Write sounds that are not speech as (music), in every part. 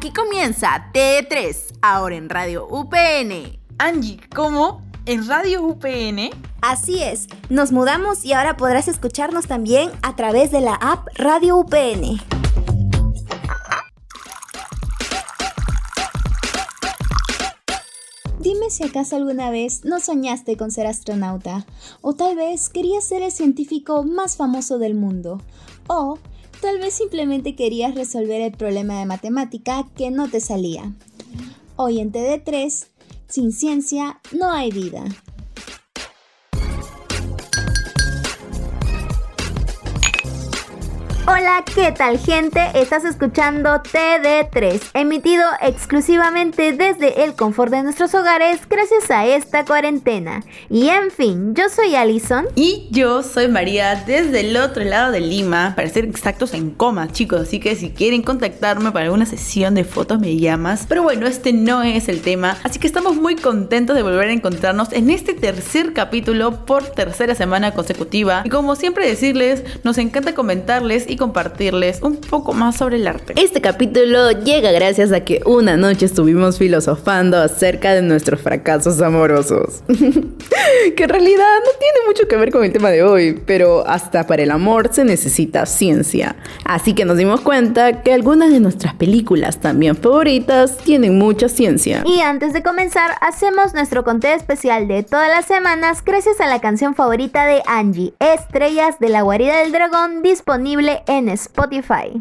Aquí comienza TD3, ahora en Radio UPN. Angie, ¿cómo? ¿En Radio UPN? Así es, nos mudamos y ahora podrás escucharnos también a través de la app Radio UPN. Dime si acaso alguna vez no soñaste con ser astronauta, o tal vez querías ser el científico más famoso del mundo, o Tal vez simplemente querías resolver el problema de matemática que no te salía. Hoy en TD3, sin ciencia no hay vida. Hola, ¿qué tal gente? Estás escuchando TD3, emitido exclusivamente desde el confort de nuestros hogares gracias a esta cuarentena. Y en fin, yo soy Alison. Y yo soy María desde el otro lado de Lima, para ser exactos en coma, chicos. Así que si quieren contactarme para una sesión de fotos me llamas. Pero bueno, este no es el tema. Así que estamos muy contentos de volver a encontrarnos en este tercer capítulo por tercera semana consecutiva. Y como siempre decirles, nos encanta comentarles y compartirles un poco más sobre el arte. Este capítulo llega gracias a que una noche estuvimos filosofando acerca de nuestros fracasos amorosos. (laughs) que en realidad no tiene mucho que ver con el tema de hoy, pero hasta para el amor se necesita ciencia. Así que nos dimos cuenta que algunas de nuestras películas también favoritas tienen mucha ciencia. Y antes de comenzar, hacemos nuestro conteo especial de todas las semanas gracias a la canción favorita de Angie, Estrellas de la Guarida del Dragón, disponible en Spotify.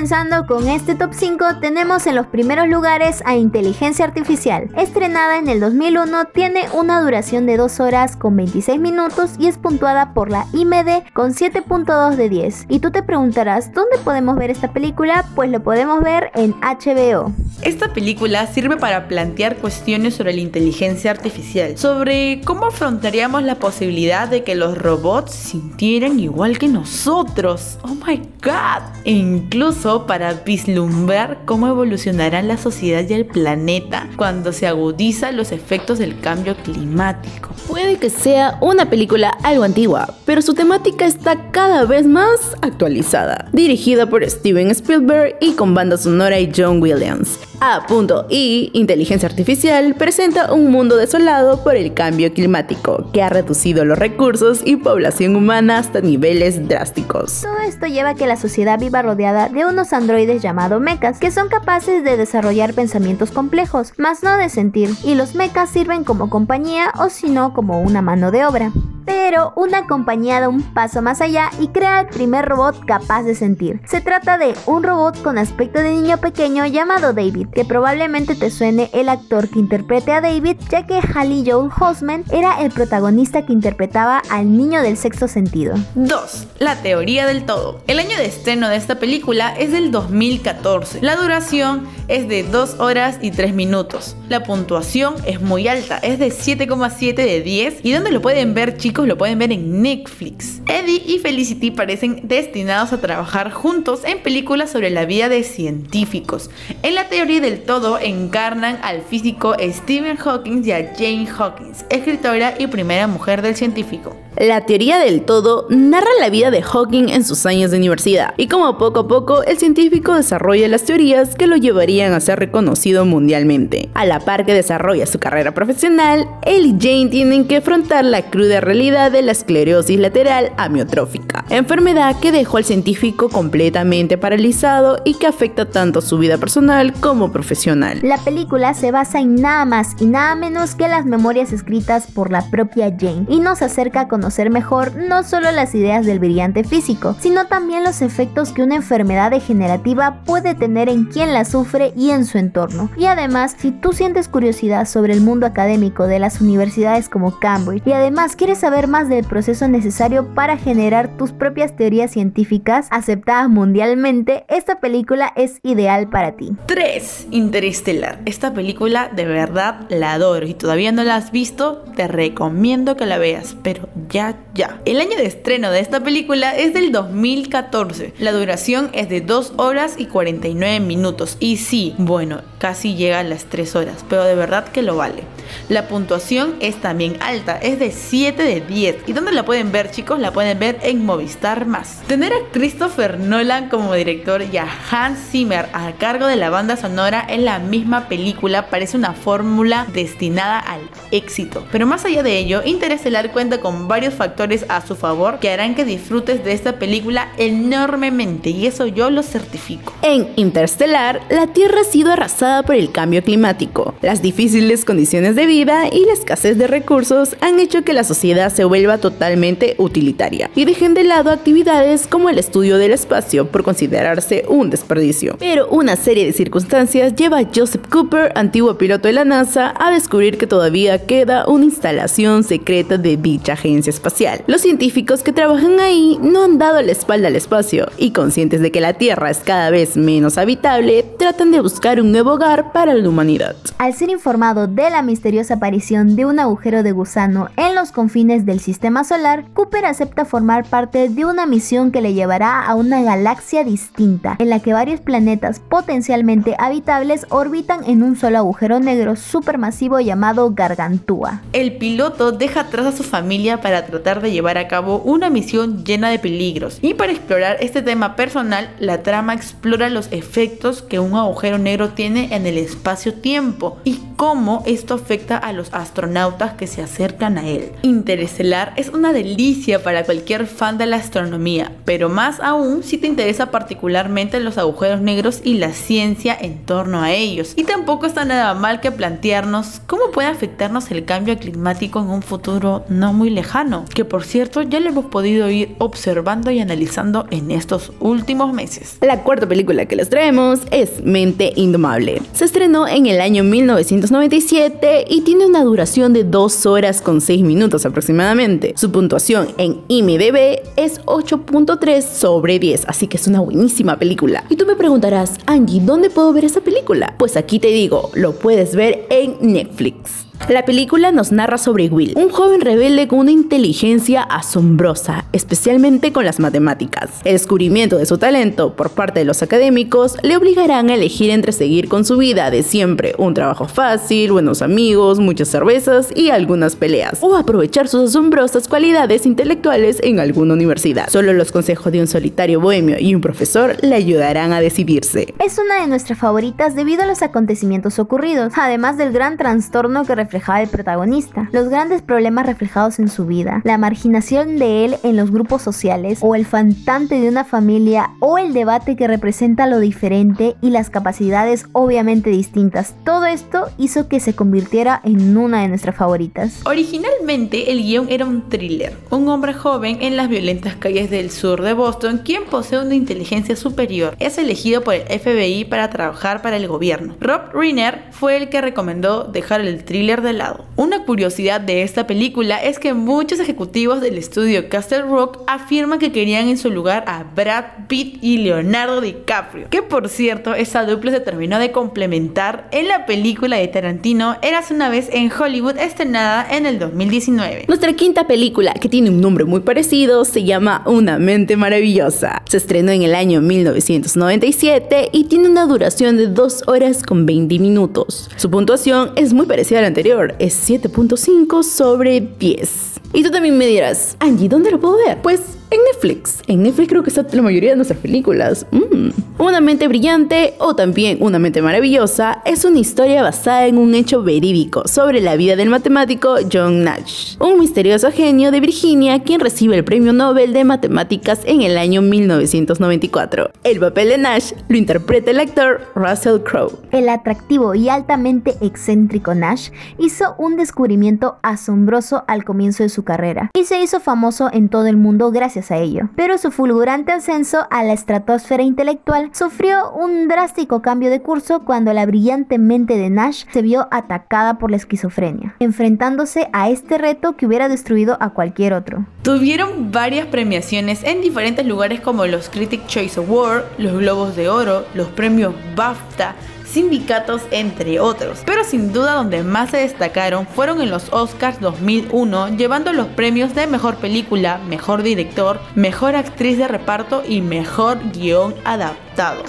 Comenzando con este top 5 tenemos en los primeros lugares a Inteligencia Artificial. Estrenada en el 2001, tiene una duración de 2 horas con 26 minutos y es puntuada por la IMD con 7.2 de 10. Y tú te preguntarás, ¿dónde podemos ver esta película? Pues lo podemos ver en HBO. Esta película sirve para plantear cuestiones sobre la inteligencia artificial, sobre cómo afrontaríamos la posibilidad de que los robots sintieran igual que nosotros. Oh my god. E incluso para vislumbrar cómo evolucionará la sociedad y el planeta cuando se agudizan los efectos del cambio climático. Puede que sea una película algo antigua, pero su temática está cada vez más actualizada. Dirigida por Steven Spielberg y con banda sonora y John Williams. A.I. Inteligencia Artificial presenta un mundo desolado por el cambio climático, que ha reducido los recursos y población humana hasta niveles drásticos. Todo esto lleva a que la sociedad viva rodeada de androides llamados mechas, que son capaces de desarrollar pensamientos complejos, más no de sentir, y los mechas sirven como compañía o si no como una mano de obra. Pero una compañía da un paso más allá y crea el primer robot capaz de sentir. Se trata de un robot con aspecto de niño pequeño llamado David, que probablemente te suene el actor que interprete a David, ya que Hallie Joel Osment era el protagonista que interpretaba al niño del sexto sentido. 2. La teoría del todo. El año de estreno de esta película es del 2014. La duración es de 2 horas y 3 minutos. La puntuación es muy alta, es de 7,7 de 10. ¿Y dónde lo pueden ver chicos? Lo pueden ver en Netflix. Eddie y Felicity parecen destinados a trabajar juntos en películas sobre la vida de científicos. En la teoría del todo encarnan al físico Stephen Hawking y a Jane Hawkins, escritora y primera mujer del científico. La teoría del todo narra la vida de Hawking en sus años de universidad y cómo poco a poco el científico desarrolla las teorías que lo llevarían a ser reconocido mundialmente. A la par que desarrolla su carrera profesional, él y Jane tienen que afrontar la cruda realidad de la esclerosis lateral amiotrófica, enfermedad que dejó al científico completamente paralizado y que afecta tanto su vida personal como profesional. La película se basa en nada más y nada menos que las memorias escritas por la propia Jane y nos acerca a conocer mejor no solo las ideas del brillante físico, sino también los efectos que una enfermedad degenerativa puede tener en quien la sufre y en su entorno. Y además, si tú sientes curiosidad sobre el mundo académico de las universidades como Cambridge y además quieres saber más del proceso necesario para generar tus propias teorías científicas aceptadas mundialmente, esta película es ideal para ti. 3. Interestelar. Esta película de verdad la adoro. Si todavía no la has visto, te recomiendo que la veas, pero ya, ya. El año de estreno de esta película es del 2014. La duración es de 2 horas y 49 minutos. Y sí, bueno, casi llega a las 3 horas, pero de verdad que lo vale. La puntuación es también alta, es de 7 de 10. ¿Y dónde la pueden ver, chicos? La pueden ver en Movistar Más. Tener a Christopher Nolan como director y a Hans Zimmer a cargo de la banda sonora en la misma película parece una fórmula destinada al éxito. Pero más allá de ello, Interestelar cuenta con varios factores a su favor que harán que disfrutes de esta película enormemente y eso yo lo certifico. En Interstellar, la Tierra ha sido arrasada por el cambio climático. Las difíciles condiciones de vida y la escasez de recursos han hecho que la sociedad se vuelva totalmente utilitaria y dejen de lado actividades como el estudio del espacio por considerarse un desperdicio. Pero una serie de circunstancias lleva a Joseph Cooper, antiguo piloto de la NASA, a descubrir que todavía queda una instalación secreta de dicha agencia espacial. Los científicos que trabajan ahí no han dado la espalda al espacio y conscientes de que la Tierra es cada vez menos habitable, tratan de buscar un nuevo hogar para la humanidad. Al ser informado de la misteriosa aparición de un agujero de gusano en los confines del sistema solar, Cooper acepta formar parte de una misión que le llevará a una galaxia distinta, en la que varios planetas potencialmente habitables orbitan en un solo agujero negro supermasivo llamado Gargantúa. El piloto deja atrás a su familia para tratar de llevar a cabo una misión llena de peligros y para explorar este tema personal, la trama explora los efectos que un agujero negro tiene en el espacio-tiempo y cómo esto afecta a los astronautas que se acercan a él. Interestelar es una delicia para cualquier fan de la astronomía, pero más aún si te interesa particularmente los agujeros negros y la ciencia en torno a ellos. Y tampoco está nada mal que plantearnos cómo puede afectarnos el cambio climático en un futuro no muy lejano, que por cierto ya lo hemos podido ir observando y analizando en estos últimos meses. La cuarta película que les traemos es Mente Indomable. Se estrenó en el año 1997 y tiene una duración de 2 horas con 6 minutos aproximadamente. Su puntuación en IMDb es 8.3 sobre 10, así que es una buenísima película. Y tú me preguntarás, Angie, ¿dónde puedo ver esa película? Pues aquí te digo, lo puedes ver en Netflix. La película nos narra sobre Will, un joven rebelde con una inteligencia asombrosa, especialmente con las matemáticas. El descubrimiento de su talento por parte de los académicos le obligarán a elegir entre seguir con su vida de siempre, un trabajo fácil, buenos amigos, muchas cervezas y algunas peleas, o aprovechar sus asombrosas cualidades intelectuales en alguna universidad. Solo los consejos de un solitario bohemio y un profesor le ayudarán a decidirse. Es una de nuestras favoritas debido a los acontecimientos ocurridos, además del gran trastorno que reflejaba el protagonista, los grandes problemas reflejados en su vida, la marginación de él en los grupos sociales, o el faltante de una familia, o el debate que representa lo diferente y las capacidades obviamente distintas. Todo esto hizo que se convirtiera en una de nuestras favoritas. Originalmente el guion era un thriller, un hombre joven en las violentas calles del sur de Boston quien posee una inteligencia superior es elegido por el FBI para trabajar para el gobierno. Rob Reiner fue el que recomendó dejar el thriller de lado. Una curiosidad de esta película es que muchos ejecutivos del estudio Castle Rock afirman que querían en su lugar a Brad Pitt y Leonardo DiCaprio, que por cierto esa dupla se terminó de complementar en la película de Tarantino Eras una vez en Hollywood estrenada en el 2019. Nuestra quinta película, que tiene un nombre muy parecido, se llama Una mente maravillosa. Se estrenó en el año 1997 y tiene una duración de 2 horas con 20 minutos. Su puntuación es muy parecida a la anterior, es 7.5 sobre 10. Y tú también me dirás, Angie, ¿dónde lo puedo ver? Pues en Netflix. En Netflix creo que está la mayoría de nuestras películas. Mm. Una mente brillante o también una mente maravillosa es una historia basada en un hecho verídico sobre la vida del matemático John Nash, un misterioso genio de Virginia quien recibe el premio Nobel de Matemáticas en el año 1994. El papel de Nash lo interpreta el actor Russell Crowe. El atractivo y altamente excéntrico Nash hizo un descubrimiento asombroso al comienzo de su carrera y se hizo famoso en todo el mundo gracias a ello. Pero su fulgurante ascenso a la estratosfera intelectual sufrió un drástico cambio de curso cuando la brillante mente de Nash se vio atacada por la esquizofrenia, enfrentándose a este reto que hubiera destruido a cualquier otro. Tuvieron varias premiaciones en diferentes lugares como los Critic Choice Award, los Globos de Oro, los premios BAFTA, sindicatos, entre otros. Pero sin duda donde más se destacaron fueron en los Oscars 2001, llevando los premios de Mejor Película, Mejor Director, Mejor Actriz de Reparto y Mejor Guión Adaptado.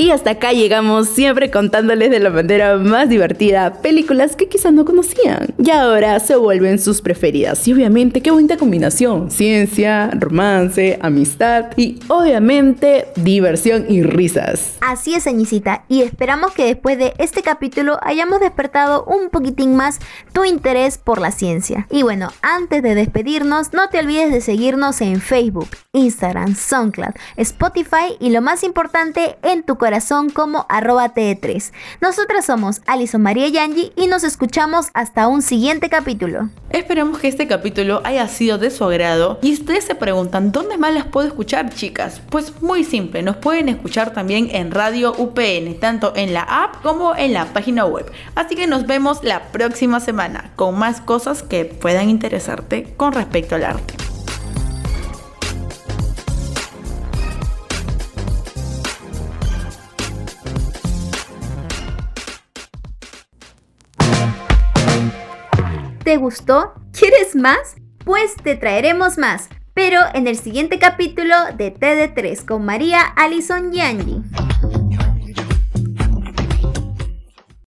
Y hasta acá llegamos siempre contándoles de la manera más divertida películas que quizás no conocían. Y ahora se vuelven sus preferidas. Y obviamente qué bonita combinación. Ciencia, romance, amistad y obviamente diversión y risas. Así es, Añicita. Y esperamos que después de este capítulo hayamos despertado un poquitín más tu interés por la ciencia. Y bueno, antes de despedirnos, no te olvides de seguirnos en Facebook, Instagram, SoundCloud, Spotify y lo más importante en tu corazón como arroba TE3. Nosotras somos Alison María Yangi y nos escuchamos hasta un siguiente capítulo. Esperamos que este capítulo haya sido de su agrado y ustedes se preguntan dónde más las puedo escuchar chicas. Pues muy simple, nos pueden escuchar también en Radio UPN, tanto en la app como en la página web. Así que nos vemos la próxima semana con más cosas que puedan interesarte con respecto al arte. ¿Te gustó? ¿Quieres más? Pues te traeremos más, pero en el siguiente capítulo de TD3 con María Alison y.